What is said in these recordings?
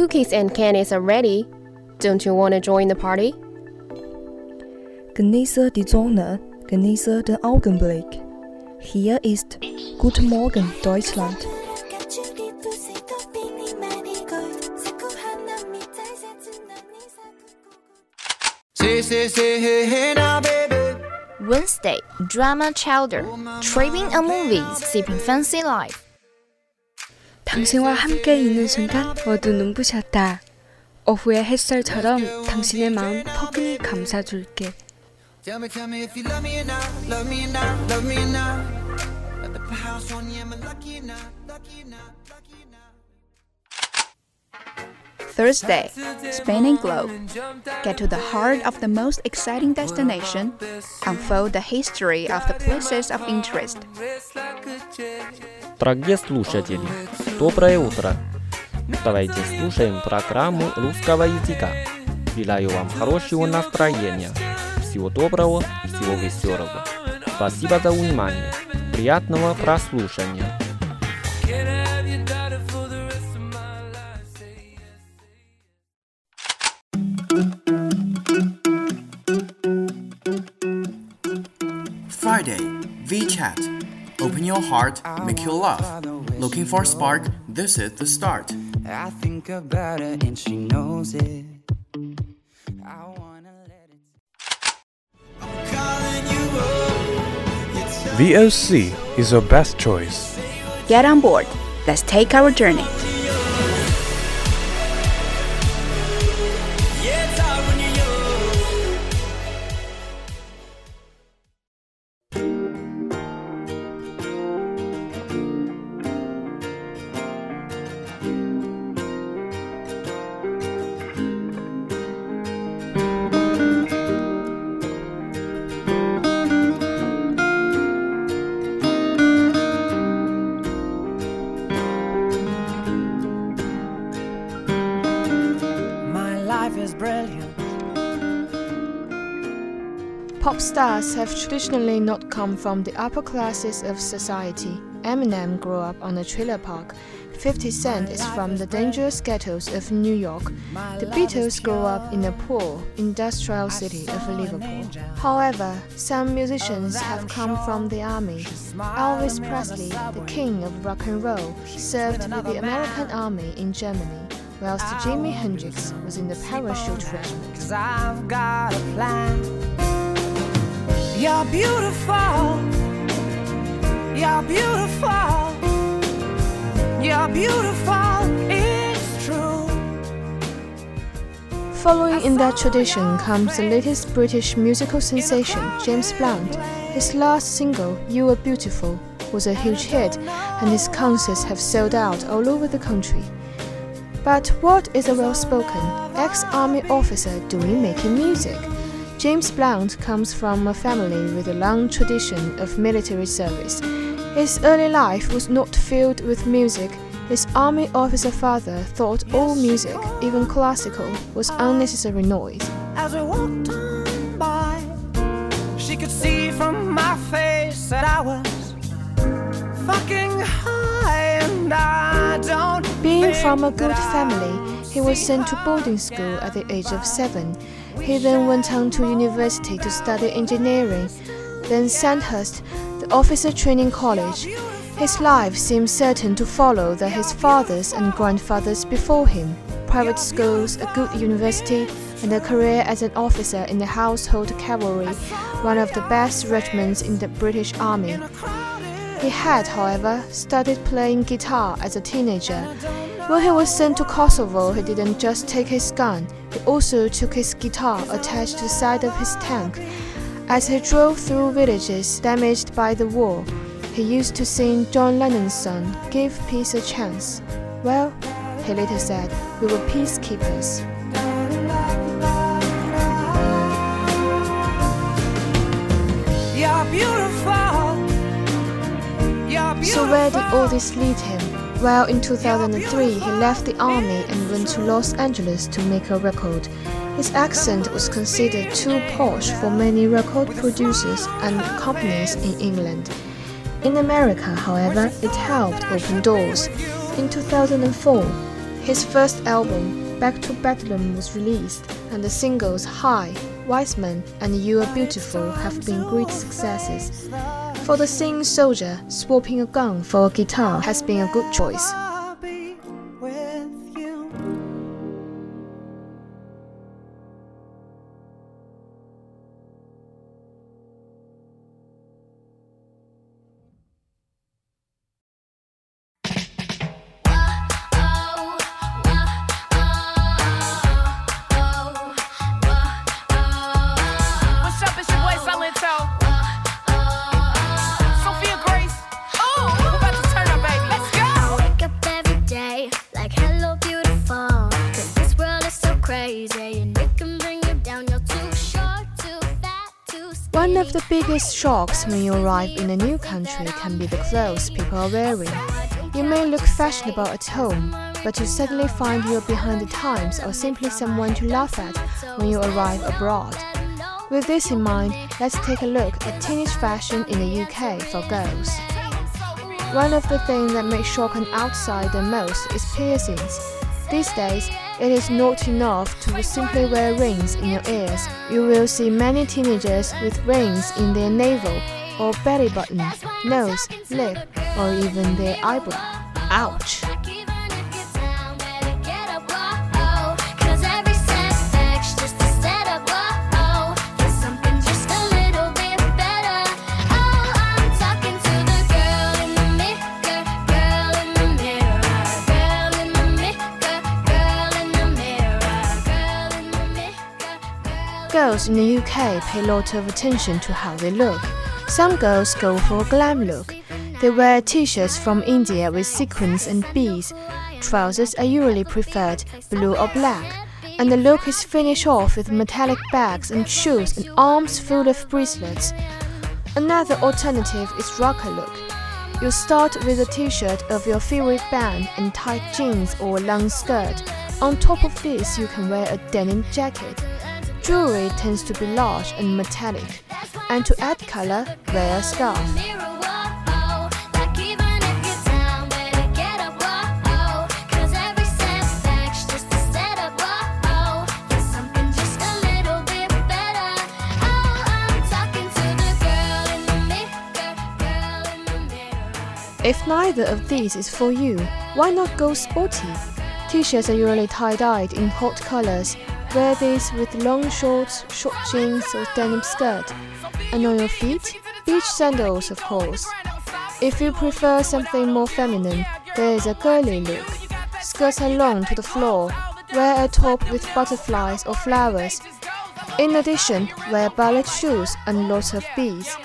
Cookies and candies are ready. Don't you want to join the party? Genieße die Sonne, genieße den Augenblick. Hier ist Guten Morgen Deutschland. Wednesday, drama chowder. Tripping on movies, sipping fancy life. 당신과 함께 있는 순간 모두 눈부셨다. 오후의 햇살처럼 당신의 마음 포근히 감싸줄게. Thursday, Spain and Globe. Get to the heart of the most exciting destination. Unfold the history of the places of interest. Дорогие слушатели, доброе утро. Давайте слушаем программу русского языка. Желаю вам хорошего настроения. Всего доброго, всего веселого. Спасибо за внимание. Приятного прослушания. VChat. Open your heart, make your love. Looking for a spark? This is the start. I think about her and she knows it. I wanna let it. I'm calling you up. VOC is your best choice. Get on board. Let's take our journey. Life is brilliant. Pop stars have traditionally not come from the upper classes of society. Eminem grew up on a trailer park. 50 Cent is from the dangerous ghettos of New York. The Beatles grew up in a poor, industrial city of Liverpool. However, some musicians have come from the army. Elvis Presley, the king of rock and roll, served with the American army in Germany, whilst Jimi Hendrix was in the parachute regiment. Cause I've got a plan. You're beautiful. You're beautiful. You're beautiful. It's true. Following in that tradition comes the latest British musical sensation, James Blunt. His last single, You Are Beautiful, was a huge hit, and his concerts have sold out all over the country. But what is a well spoken ex army officer doing making music? James Blunt comes from a family with a long tradition of military service. His early life was not filled with music. His army officer father thought all music, even classical, was unnecessary noise. As we walked on by, she could see from my face that I was fucking high, and I don't. Being from a good family, he was sent to boarding school at the age of seven. He then went on to university to study engineering, then Sandhurst, the officer training college. His life seemed certain to follow that his fathers and grandfathers before him. Private schools, a good university, and a career as an officer in the Household Cavalry, one of the best regiments in the British Army. He had, however, studied playing guitar as a teenager. When he was sent to Kosovo, he didn't just take his gun, he also took his guitar attached to the side of his tank. As he drove through villages damaged by the war, he used to sing John Lennon's song, Give Peace a Chance. Well, he later said, we were peacekeepers. You're beautiful. So where did all this lead him? Well, in 2003, he left the army and went to Los Angeles to make a record. His accent was considered too posh for many record producers and companies in England. In America, however, it helped open doors. In 2004, his first album, Back to Bedlam, was released, and the singles High, Wisemen, and You Are Beautiful have been great successes. For the singing soldier, swapping a gun for a guitar has been a good choice. Biggest shocks when you arrive in a new country can be the clothes people are wearing. You may look fashionable at home, but you suddenly find you're behind the times or simply someone to laugh at when you arrive abroad. With this in mind, let's take a look at teenage fashion in the UK for girls. One of the things that makes shock an outsider most is piercings. These days, it is not enough to simply wear rings in your ears. You will see many teenagers with rings in their navel or belly button, nose, lip, or even their eyebrow. Ouch! Girls in the UK pay a lot of attention to how they look. Some girls go for a glam look. They wear t-shirts from India with sequins and beads. Trousers are usually preferred, blue or black. And the look is finished off with metallic bags and shoes and arms full of bracelets. Another alternative is rocker look. You start with a t-shirt of your favorite band and tight jeans or long skirt. On top of this, you can wear a denim jacket. Jewelry tends to be large and metallic. And to add color, wear a scarf. If neither of these is for you, why not go sporty? T-shirts are usually tie-dyed in hot colors. Wear these with long shorts, short jeans, or denim skirt. And on your feet, beach sandals, of course. If you prefer something more feminine, there is a girly look. Skirts are long to the floor. Wear a top with butterflies or flowers. In addition, wear ballet shoes and lots of beads.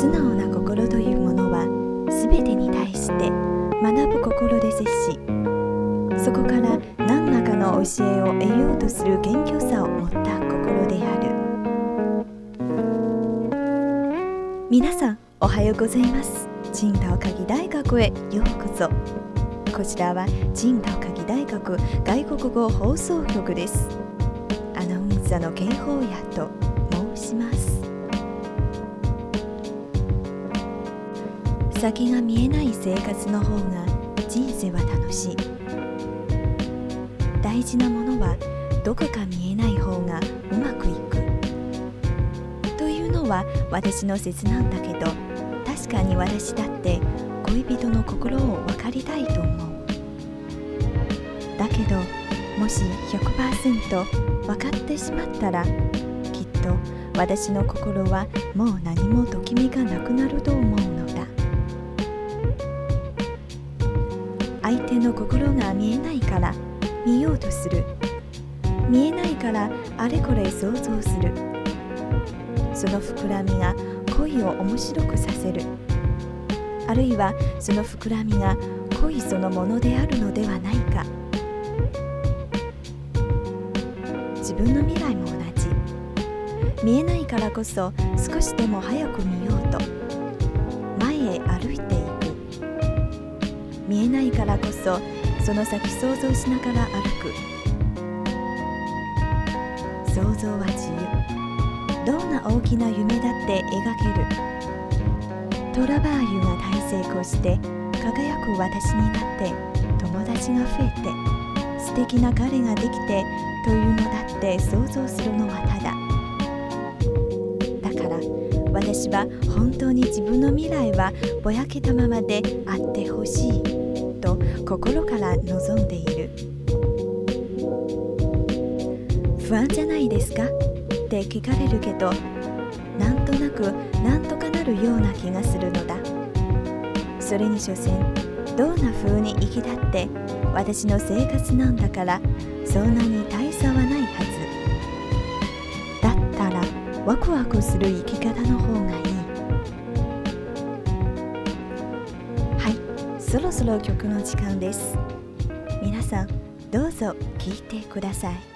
素直な心というものは全てに対して学ぶ心で接しそこから何らかの教えを得ようとする謙虚さを持った心である。皆さんおはようございます。青島科技大学へようこそ。こちらは青島科技大学外国語放送局です。アナウンサーの警報屋と先が見えない生活の方が人生は楽しい。大事なものはどこか見えない方がうまくいく。というのは私の説なんだけど確かに私だって恋人の心を分かりたいと思う。だけどもし100%分かってしまったらきっと私の心はもう何もときめかなくなる。の心が見えないから見ようとする。見えないからあれこれ想像する。その膨らみが恋を面白くさせる。あるいはその膨らみが恋そのものであるのではないか。自分の未来も同じ。見えないからこそ少しでも早く見ようと。前へ歩いて見えないからこそその先想像しながら歩く。想像は自由。どんな大きな夢だって描ける。トラバーユが大成功して輝く私になって友達が増えて素敵な彼ができてというのだって想像するのはただ。だから私は本当に自分の未来はぼやけたままであってほしい。と心から望んでいる。不安じゃないですか？って聞かれるけどなんとなくなんとかなるような気がするのだ。それに所詮どんな風に生きたって私の生活なんだからそんなに大差はないはず。だったらワクワクする生き方の方がいい。そろそろ曲の時間です。皆さんどうぞ聴いてください。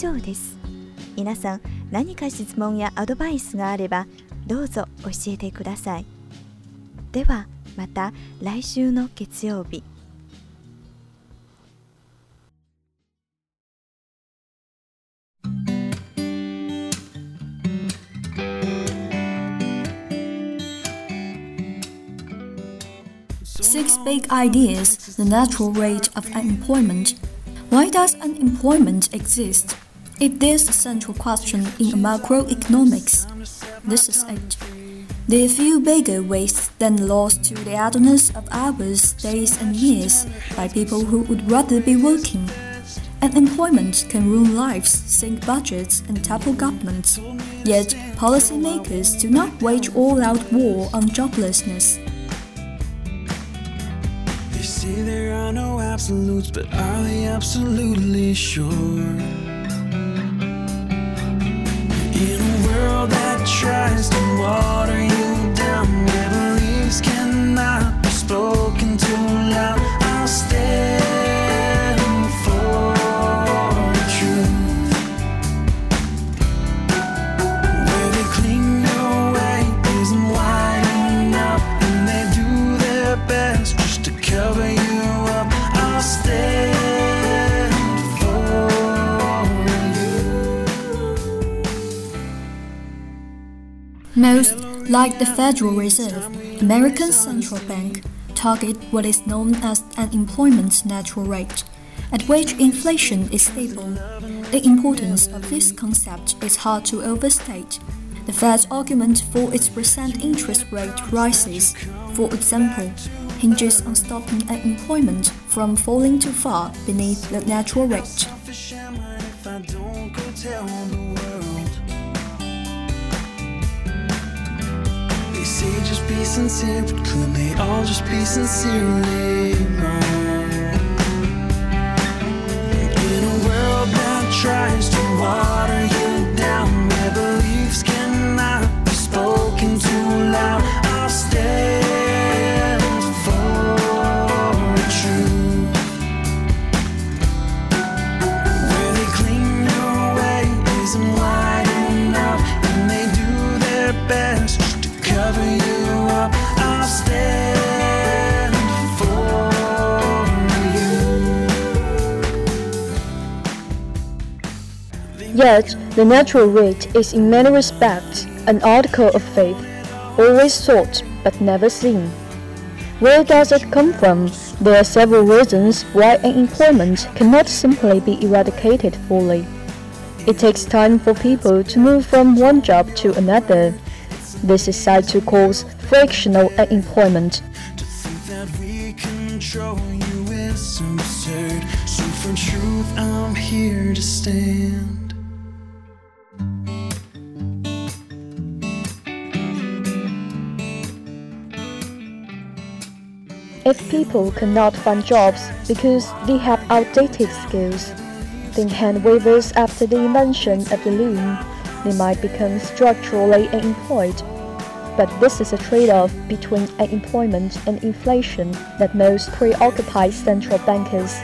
上です皆さん何か質問やアドバイスがあればどうぞ教えてくださいではまた来週の月曜日 Six big ideas the natural rate of unemployment. Why does unemployment exist? If there's a central question in macroeconomics, this is it. There are few bigger wastes than loss to the idleness of hours, days, and years by people who would rather be working. Unemployment can ruin lives, sink budgets, and topple governments. Yet, policymakers do not wage all out war on joblessness. There are no absolutes, but are they absolutely sure? Water like the Federal Reserve, American Central Bank, target what is known as an employment natural rate, at which inflation is stable. The importance of this concept is hard to overstate. The Fed's argument for its percent interest rate rises, for example, hinges on stopping unemployment from falling too far beneath the natural rate. Be sincere, but could they all just be sincerely wrong? In a world that tries to water you down, where beliefs cannot be spoken too loud, I'll stand for Yet, the natural rate is in many respects an article of faith, always sought but never seen. Where does it come from? There are several reasons why unemployment cannot simply be eradicated fully. It takes time for people to move from one job to another. This is said to cause frictional unemployment. that we control you is absurd. So for truth, I'm here to stand. If people cannot find jobs because they have outdated skills, then hand weavers after the invention of the loom, they might become structurally unemployed. But this is a trade-off between unemployment and inflation that most preoccupies central bankers.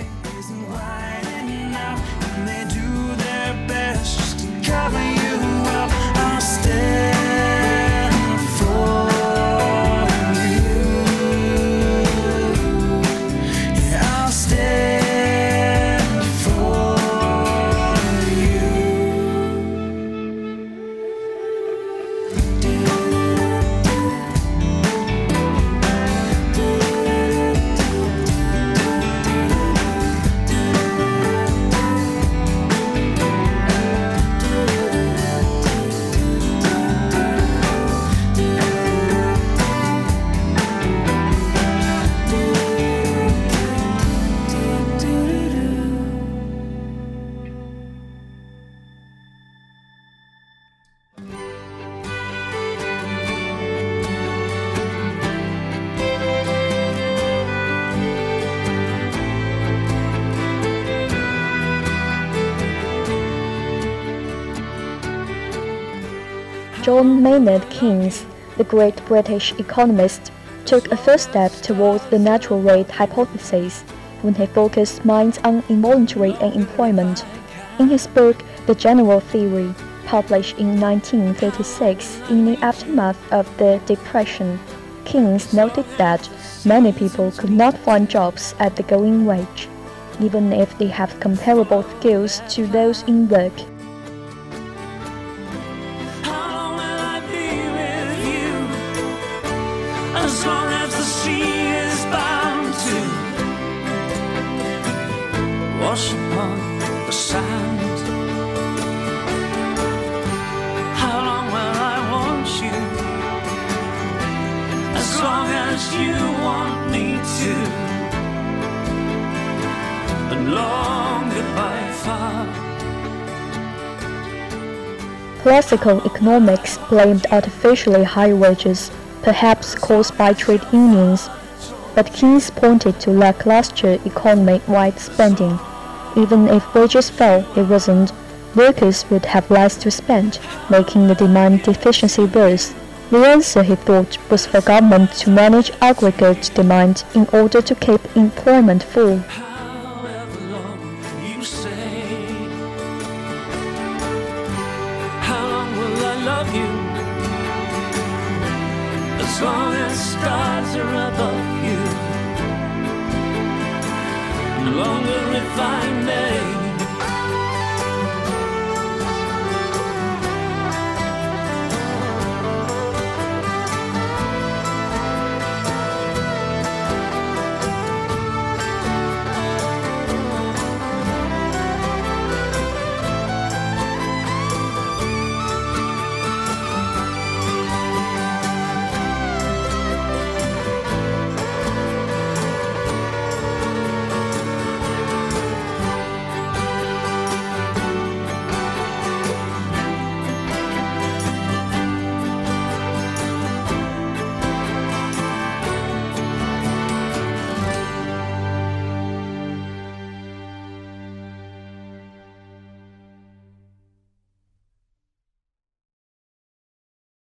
John Maynard Keynes, the great British economist, took a first step towards the natural rate hypothesis when he focused minds on involuntary unemployment. In his book The General Theory, published in 1936 in the aftermath of the Depression, Keynes noted that many people could not find jobs at the going wage, even if they have comparable skills to those in work. Classical economics blamed artificially high wages, perhaps caused by trade unions, but Keynes pointed to lackluster economy-wide spending. Even if wages fell, it wasn't. Workers would have less to spend, making the demand deficiency worse. The answer, he thought, was for government to manage aggregate demand in order to keep employment full.